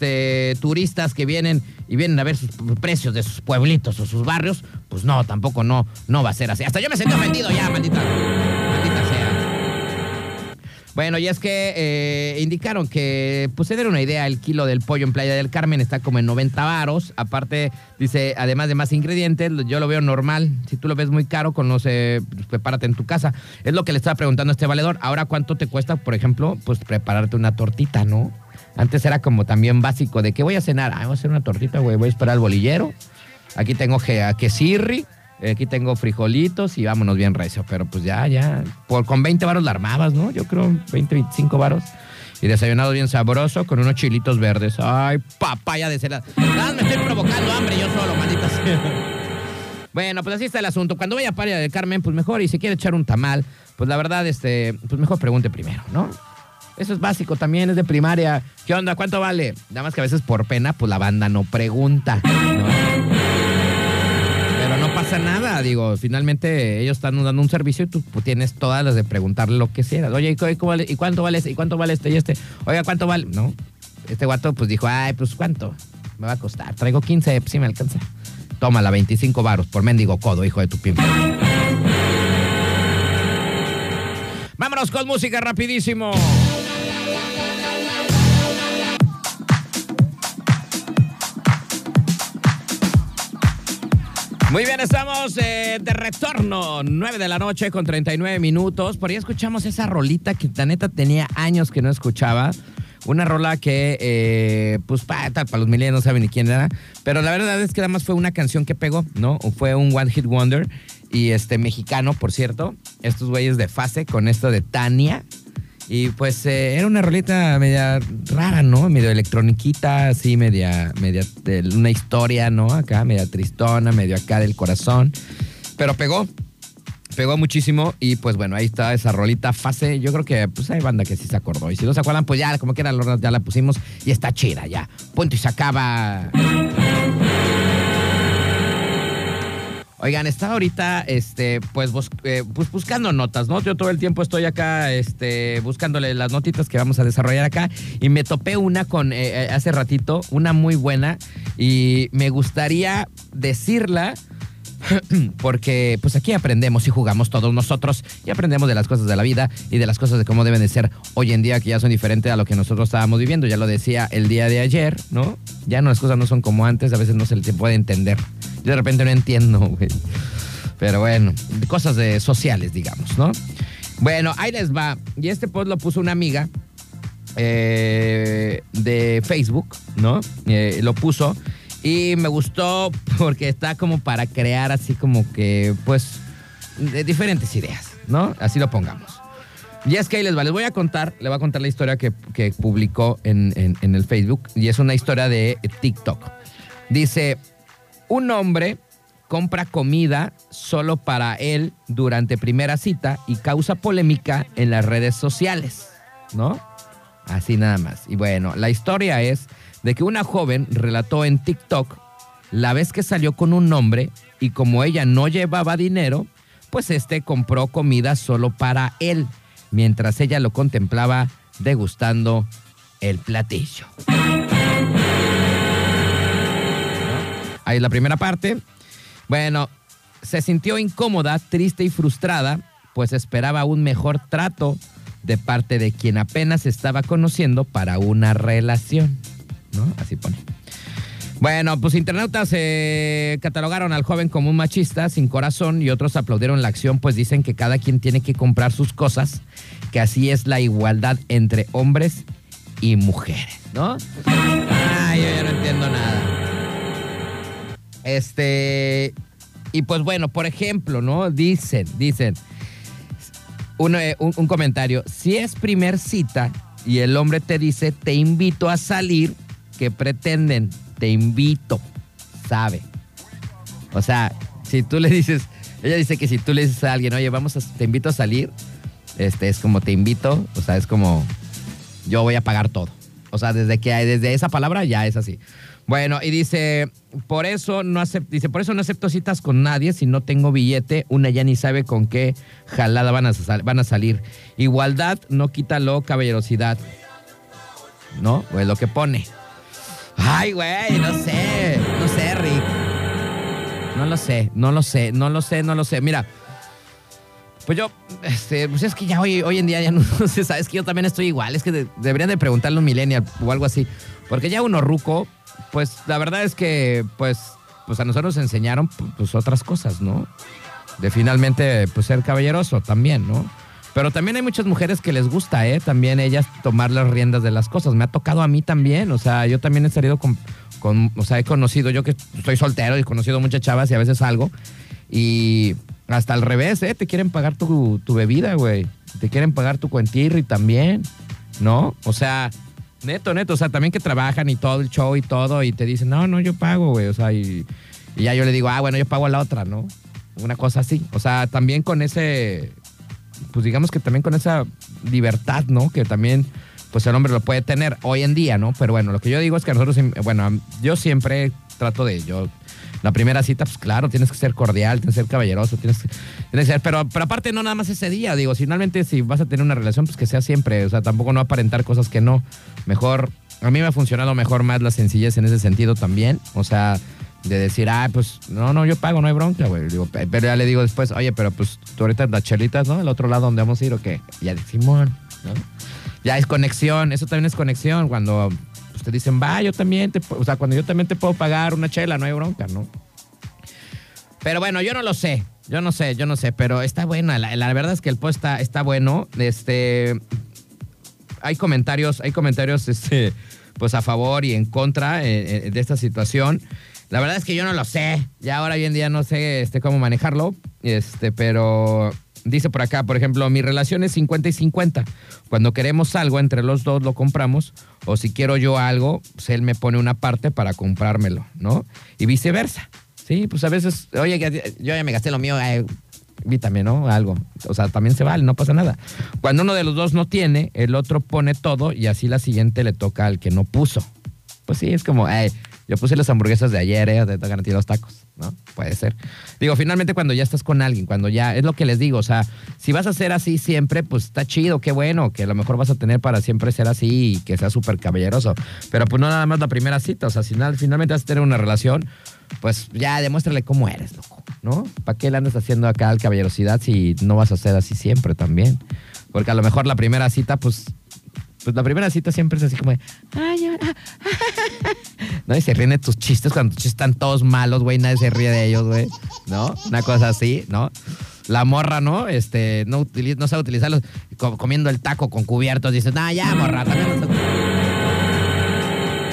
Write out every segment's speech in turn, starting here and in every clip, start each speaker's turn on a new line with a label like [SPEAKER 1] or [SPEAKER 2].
[SPEAKER 1] este, turistas que vienen y vienen a ver sus precios de sus pueblitos o sus barrios, pues no, tampoco no, no va a ser así. Hasta yo me sentí ofendido ya, maldita, maldita sea. Bueno, y es que eh, indicaron que, pues se una idea, el kilo del pollo en Playa del Carmen está como en 90 varos. Aparte, dice, además de más ingredientes, yo lo veo normal. Si tú lo ves muy caro, conoce, pues, prepárate en tu casa. Es lo que le estaba preguntando a este valedor. Ahora, ¿cuánto te cuesta, por ejemplo, pues prepararte una tortita, no? Antes era como también básico de que voy a cenar. Ah, voy a hacer una tortita, güey. Voy a esperar al bolillero. Aquí tengo que, quesirri. Aquí tengo frijolitos y vámonos bien recio. Pero pues ya, ya. Por, con 20 varos la armabas, ¿no? Yo creo 20, 25 varos. Y desayunado bien sabroso con unos chilitos verdes. Ay, papaya de cera. Nada, me estoy provocando hambre yo solo, maldita. Bueno, pues así está el asunto. Cuando vaya a Paria del Carmen, pues mejor. Y si quiere echar un tamal, pues la verdad, este, pues mejor pregunte primero, ¿no? Eso es básico también, es de primaria. ¿Qué onda? ¿Cuánto vale? Nada más que a veces por pena, pues la banda no pregunta. Pero no pasa nada, digo, finalmente ellos están dando un servicio y tú pues, tienes todas las de preguntarle lo que quieras. Oye, ¿y cuánto vale, ¿y cuánto vale este? ¿Y cuánto vale este y este? Oiga, ¿cuánto vale? No. Este guato pues dijo, ay, pues ¿cuánto? Me va a costar. Traigo 15, pues sí me alcanza. Tómala, 25 varos por mendigo codo, hijo de tu pimpa. Vámonos con música rapidísimo. Muy bien, estamos eh, de retorno, 9 de la noche con 39 minutos. Por ahí escuchamos esa rolita que la neta tenía años que no escuchaba. Una rola que, eh, pues, para, para los milenios no saben ni quién era. Pero la verdad es que además fue una canción que pegó, ¿no? Fue un One Hit Wonder. Y este mexicano, por cierto. Estos güeyes de fase con esto de Tania. Y pues eh, era una rolita media rara, ¿no? Medio electroniquita, así, media, media, una historia, ¿no? Acá, media tristona, medio acá del corazón. Pero pegó, pegó muchísimo y pues bueno, ahí está esa rolita fase. Yo creo que pues hay banda que sí se acordó. Y si no se acuerdan, pues ya, como quiera, ya la pusimos y está chida ya. Punto y se acaba. Oigan, estaba ahorita, este, pues, eh, pues, buscando notas, ¿no? Yo todo el tiempo estoy acá, este, buscándole las notitas que vamos a desarrollar acá y me topé una con, eh, eh, hace ratito, una muy buena y me gustaría decirla porque pues aquí aprendemos y jugamos todos nosotros y aprendemos de las cosas de la vida y de las cosas de cómo deben de ser hoy en día que ya son diferentes a lo que nosotros estábamos viviendo. Ya lo decía el día de ayer, ¿no? Ya no, las cosas no son como antes, a veces no se puede entender. De repente no entiendo, güey. Pero bueno, cosas de sociales, digamos, ¿no? Bueno, ahí les va. Y este post lo puso una amiga eh, de Facebook, ¿no? Eh, lo puso y me gustó porque está como para crear así como que, pues, de diferentes ideas, ¿no? Así lo pongamos. Y es que ahí les va, les voy a contar, le voy a contar la historia que, publicó en, en el Facebook y es una historia de TikTok. Dice, un hombre compra comida solo para él durante primera cita y causa polémica en las redes sociales, ¿no? Así nada más. Y bueno, la historia es de que una joven relató en TikTok la vez que salió con un hombre y como ella no llevaba dinero, pues este compró comida solo para él, mientras ella lo contemplaba degustando el platillo. Ahí es la primera parte. Bueno, se sintió incómoda, triste y frustrada, pues esperaba un mejor trato de parte de quien apenas estaba conociendo para una relación. ¿No? Así pone. Bueno, pues internautas eh, catalogaron al joven como un machista sin corazón y otros aplaudieron la acción, pues dicen que cada quien tiene que comprar sus cosas, que así es la igualdad entre hombres y mujeres, ¿no? Ay, yo ya no entiendo nada. Este, y pues bueno, por ejemplo, ¿no? Dicen, dicen, eh, un, un, comentario, si es primer cita y el hombre te dice, te invito a salir, ¿qué pretenden? Te invito, sabe. O sea, si tú le dices, ella dice que si tú le dices a alguien, oye, vamos a, te invito a salir, este, es como te invito, o sea, es como, yo voy a pagar todo. O sea, desde que desde esa palabra ya es así. Bueno, y dice, por eso no acepto, dice, por eso no acepto citas con nadie si no tengo billete, una ya ni sabe con qué jalada van a, van a salir. Igualdad no quita lo caballerosidad. ¿No? Pues lo que pone. Ay, güey, no sé, no sé, Rick. No lo sé, no lo sé, no lo sé, no lo sé. Mira, pues yo, este, pues es que ya hoy, hoy en día ya no, sé, sabes que yo también estoy igual. Es que de- deberían de preguntarle a un millennial o algo así. Porque ya uno ruco, pues la verdad es que, pues, pues a nosotros nos enseñaron pues otras cosas, ¿no? De finalmente, pues ser caballeroso también, ¿no? Pero también hay muchas mujeres que les gusta, ¿eh? También ellas tomar las riendas de las cosas. Me ha tocado a mí también, o sea, yo también he salido con, con o sea, he conocido, yo que estoy soltero y he conocido muchas chavas y a veces salgo y hasta al revés, ¿eh? Te quieren pagar tu, tu bebida, güey. Te quieren pagar tu cuentirri también, ¿no? O sea, neto, neto, o sea, también que trabajan y todo el show y todo y te dicen, no, no, yo pago, güey, o sea, y, y ya yo le digo, ah, bueno, yo pago a la otra, ¿no? Una cosa así. O sea, también con ese, pues digamos que también con esa libertad, ¿no? Que también, pues el hombre lo puede tener hoy en día, ¿no? Pero bueno, lo que yo digo es que nosotros, bueno, yo siempre trato de, yo, la primera cita, pues claro, tienes que ser cordial, tienes que ser caballeroso, tienes que, tienes que ser, pero, pero aparte no nada más ese día, digo, finalmente si vas a tener una relación, pues que sea siempre, o sea, tampoco no aparentar cosas que no, mejor, a mí me ha funcionado mejor más la sencillez en ese sentido también, o sea, de decir, ah, pues no, no, yo pago, no hay bronca, güey. Pero ya le digo después, oye, pero pues tú ahorita las chelitas, ¿no? El otro lado donde vamos a ir o qué. Ya de Simón, ¿no? Ya es conexión, eso también es conexión. Cuando pues, te dicen, va, yo también te, o sea, cuando yo también te puedo pagar una chela, no hay bronca, ¿no? Pero bueno, yo no lo sé, yo no sé, yo no sé, pero está buena. La, la verdad es que el post está, está bueno. Este, hay comentarios, hay comentarios, este, pues a favor y en contra eh, eh, de esta situación. La verdad es que yo no lo sé. Ya ahora hoy en día no sé este, cómo manejarlo. Este, pero dice por acá, por ejemplo, mi relación es 50 y 50. Cuando queremos algo, entre los dos lo compramos. O si quiero yo algo, pues él me pone una parte para comprármelo, ¿no? Y viceversa. Sí, pues a veces, oye, yo ya me gasté lo mío, eh, invítame, ¿no? Algo. O sea, también se vale, no pasa nada. Cuando uno de los dos no tiene, el otro pone todo y así la siguiente le toca al que no puso. Pues sí, es como, "Ey, yo puse las hamburguesas de ayer, ¿eh? Te tocan a ti los tacos, ¿no? Puede ser. Digo, finalmente cuando ya estás con alguien, cuando ya, es lo que les digo, o sea, si vas a ser así siempre, pues está chido, qué bueno, que a lo mejor vas a tener para siempre ser así y que sea súper caballeroso. Pero pues no nada más la primera cita, o sea, si final- finalmente vas a tener una relación, pues ya demuéstrale cómo eres, loco, ¿no? ¿Para qué le andas haciendo acá al caballerosidad si no vas a ser así siempre también? Porque a lo mejor la primera cita, pues, pues la primera cita siempre es así como de, ay, ah, ¿no? Y se ríen de tus chistes cuando tus chistes están todos malos, güey, nadie se ríe de ellos, güey, ¿no? Una cosa así, ¿no? La morra, ¿no? Este, no, utiliza, no sabe utilizarlos, co- comiendo el taco con cubiertos, dices, no, ya, morra, también. no sé".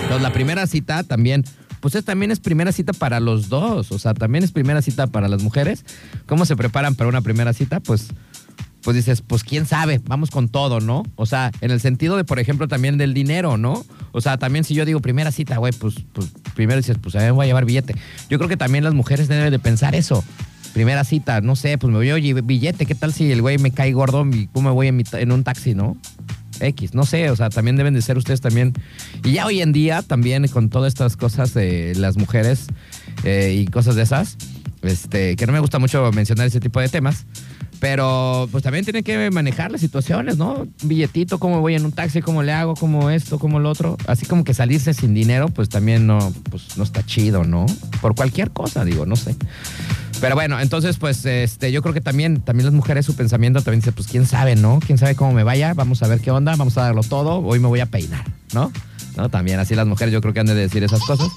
[SPEAKER 1] Entonces, la primera cita también, pues es, también es primera cita para los dos, o sea, también es primera cita para las mujeres. ¿Cómo se preparan para una primera cita? Pues pues dices, pues quién sabe, vamos con todo, ¿no? O sea, en el sentido de, por ejemplo, también del dinero, ¿no? O sea, también si yo digo primera cita, güey, pues, pues primero dices, pues a me voy a llevar billete. Yo creo que también las mujeres deben de pensar eso. Primera cita, no sé, pues me voy a billete, ¿qué tal si el güey me cae gordo y cómo me voy en, mi en un taxi, ¿no? X, no sé, o sea, también deben de ser ustedes también. Y ya hoy en día, también con todas estas cosas de las mujeres eh, y cosas de esas, este, que no me gusta mucho mencionar ese tipo de temas, pero pues también tienen que manejar las situaciones, ¿no? Un billetito, cómo voy en un taxi, cómo le hago, cómo esto, cómo lo otro. Así como que salirse sin dinero, pues también no, pues no está chido, ¿no? Por cualquier cosa, digo, no sé. Pero bueno, entonces, pues, este, yo creo que también, también las mujeres, su pensamiento también dice, pues, quién sabe, ¿no? Quién sabe cómo me vaya, vamos a ver qué onda, vamos a darlo todo, hoy me voy a peinar, ¿no? ¿No? También así las mujeres yo creo que han de decir esas cosas.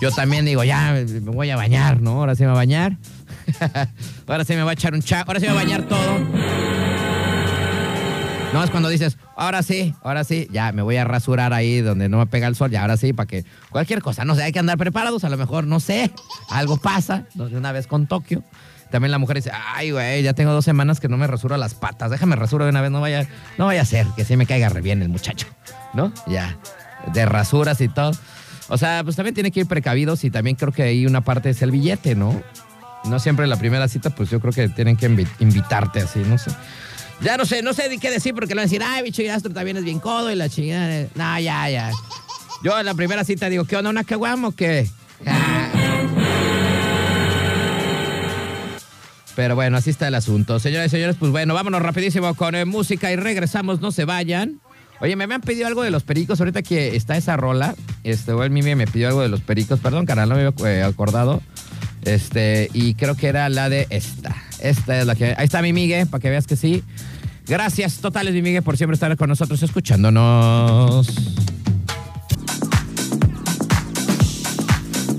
[SPEAKER 1] Yo también digo, ya, me voy a bañar, ¿no? Ahora sí me voy a bañar. ahora sí me voy a echar un cha, ahora sí me voy a bañar todo. No, es cuando dices, ahora sí, ahora sí, ya me voy a rasurar ahí donde no me pega el sol, ya ahora sí, para que cualquier cosa, no sé, hay que andar preparados, a lo mejor, no sé, algo pasa, una vez con Tokio. También la mujer dice, ay, güey, ya tengo dos semanas que no me rasuro las patas, déjame rasuro de una vez, no vaya, no vaya a ser que sí me caiga re bien el muchacho, ¿no? Ya, de rasuras y todo. O sea, pues también tiene que ir precavidos y también creo que ahí una parte es el billete, ¿no? No siempre la primera cita, pues yo creo que tienen que invi- invitarte así, no sé. Ya no sé, no sé ni qué decir porque le van a decir, ay, bicho Astro también es bien codo y la chingada. No, ya, ya. Yo en la primera cita digo, ¿qué onda, una caguama o qué? Pero bueno, así está el asunto. Señoras y señores, pues bueno, vámonos rapidísimo con eh, música y regresamos, no se vayan. Oye, me habían pedido algo de los pericos. Ahorita que está esa rola, este, o el Mimi me pidió algo de los pericos. Perdón, canal, no me había eh, acordado. Este, y creo que era la de esta. Esta es la que. Ahí está mi Migue, para que veas que sí. Gracias totales, mi Migue, por siempre estar con nosotros escuchándonos.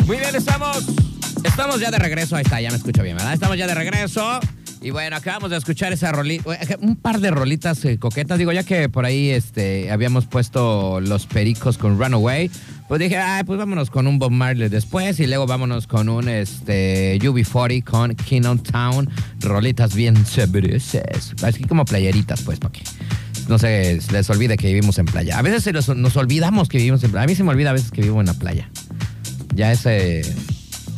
[SPEAKER 1] Muy bien, estamos. Estamos ya de regreso. Ahí está, ya me escucho bien, ¿verdad? Estamos ya de regreso. Y bueno, acabamos de escuchar esa rolita, un par de rolitas eh, coquetas. Digo, ya que por ahí este, habíamos puesto los pericos con Runaway, pues dije, ay, pues vámonos con un Bob Marley después y luego vámonos con un este, UB40 con Kingdom Town. Rolitas bien chéveres. Así como playeritas, pues, para que no se les olvide que vivimos en playa. A veces nos olvidamos que vivimos en playa. A mí se me olvida a veces que vivo en la playa. Ya es,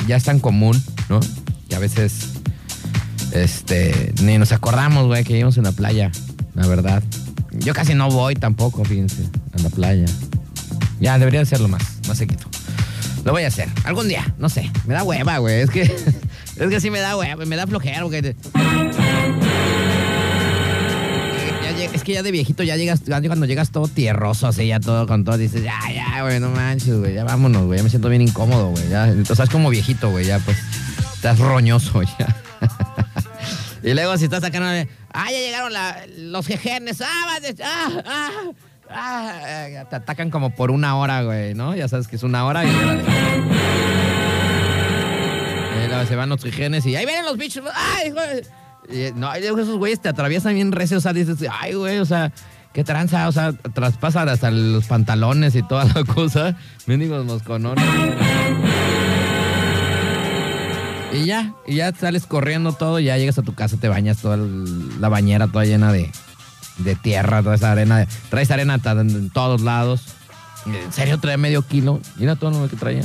[SPEAKER 1] ya es tan común, ¿no? Que a veces este, ni nos acordamos, güey, que vivimos en la playa, la verdad. Yo casi no voy tampoco, fíjense, a la playa. Ya, debería hacerlo más, más seguido. Lo voy a hacer, algún día, no sé. Me da hueva, güey, es que, es que sí me da hueva, me da flojera, güey. Es que ya de viejito ya llegas, cuando llegas todo tierroso, así, ya todo con todo, dices, ya, ya, güey, no manches, güey, ya vámonos, güey, ya me siento bien incómodo, güey, ya, o sea, es como viejito, güey, ya, pues, estás roñoso, ya. Y luego si estás sacando, ah, ya llegaron los jejenes, ah, ah, ah, ah, te atacan como por una hora, güey, ¿no? Ya sabes que es una hora y, se van los jejenes y ahí vienen los bichos, ay, güey. Y, no, esos güeyes te atraviesan bien recio, o sea, dices, ay, güey, o sea, qué tranza, o sea, traspasan hasta los pantalones y toda la cosa. Mendigos mosconones. Y ya, y ya sales corriendo todo, ya llegas a tu casa, te bañas toda la bañera toda llena de, tierra, toda esa arena. Traes arena en todos lados. En serio, trae medio kilo. Mira todo lo que traía.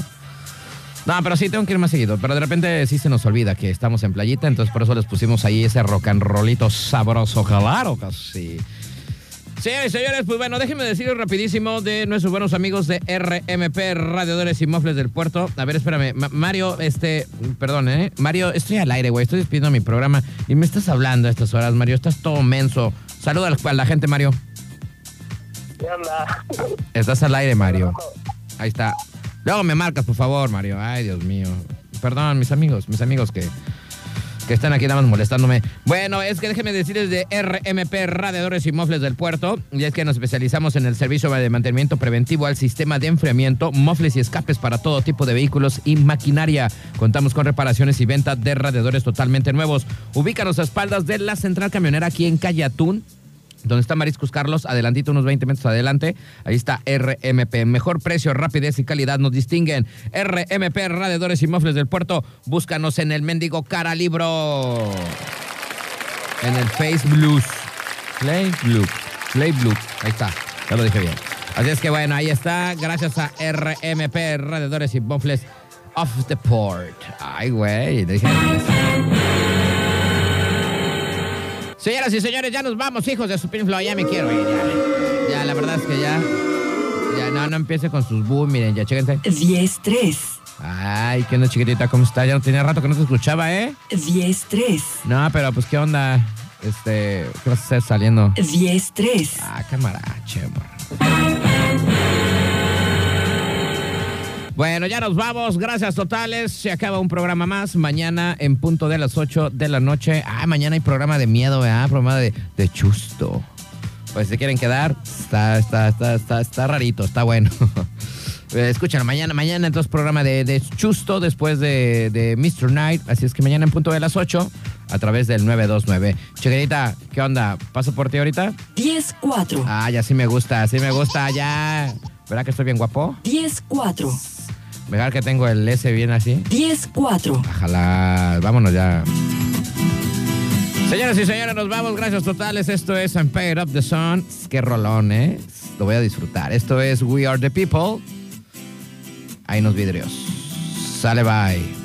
[SPEAKER 1] No, pero sí, tengo que ir más seguido. Pero de repente sí se nos olvida que estamos en playita, entonces por eso les pusimos ahí ese rock and rollito sabroso, claro casi. Señores y señores, pues bueno, déjenme decirles rapidísimo de nuestros buenos amigos de RMP, Radiadores y Mofles del Puerto. A ver, espérame, Mario, este, perdón, ¿eh? Mario, estoy al aire, güey, estoy despidiendo mi programa y me estás hablando a estas horas, Mario, estás todo menso. Saluda a la gente, Mario.
[SPEAKER 2] ¿Qué onda?
[SPEAKER 1] Estás al aire, Mario. Ahí está. Luego me marcas, por favor, Mario. Ay, Dios mío. Perdón, mis amigos, mis amigos que que están aquí nada más molestándome. Bueno, es que déjenme decirles de RMP Radiadores y Mofles del Puerto, y es que nos especializamos en el servicio de mantenimiento preventivo al sistema de enfriamiento, mofles y escapes para todo tipo de vehículos y maquinaria. Contamos con reparaciones y venta de radiadores totalmente nuevos. Ubícanos a espaldas de la central camionera aquí en Calle Atún donde está Mariscos Carlos, adelantito unos 20 metros adelante, ahí está RMP. Mejor precio, rapidez y calidad nos distinguen. RMP, Radiadores y Mofles del Puerto, búscanos en el mendigo cara libro. En el Face Blues. Play Blue. Play Blue. Ahí está, ya lo dije bien. Así es que bueno, ahí está, gracias a RMP, Radiadores y Mofles of the Port. Ay, güey. Señoras y señores, ya nos vamos, hijos de su Floyd. Ya me quiero ir. Ya, ya, la verdad es que ya. Ya, no, no empiece con sus boom. Miren, ya, chéquense.
[SPEAKER 3] 10-3.
[SPEAKER 1] Ay, ¿qué onda, chiquitita? ¿Cómo está? Ya no tenía rato que no te escuchaba, ¿eh?
[SPEAKER 3] 10-3.
[SPEAKER 1] No, pero pues, ¿qué onda? Este, ¿qué vas a hacer saliendo?
[SPEAKER 3] 10-3.
[SPEAKER 1] Ah, camarache, bueno, ya nos vamos. Gracias totales. Se acaba un programa más. Mañana en punto de las 8 de la noche. Ah, mañana hay programa de miedo, ¿verdad? Programa de, de chusto. Pues si quieren quedar, está, está, está, está, está rarito, está bueno. Escuchen, mañana, mañana entonces programa de, de Chusto después de, de, Mr. Night. Así es que mañana en punto de las 8 a través del 929. Chiquitita, ¿qué onda? ¿Paso por ti ahorita?
[SPEAKER 3] 10-4.
[SPEAKER 1] Ah, ya sí me gusta, sí me gusta, ya. ¿Verdad que estoy bien guapo?
[SPEAKER 3] 10-4.
[SPEAKER 1] Mejor que tengo el S bien así.
[SPEAKER 3] 10-4.
[SPEAKER 1] Ojalá, vámonos ya. Señoras y señores, nos vamos. Gracias totales. Esto es Empire of the Sun. Qué rolón, ¿eh? Lo voy a disfrutar. Esto es We Are the People. Ahí nos vidrios. Sale, bye.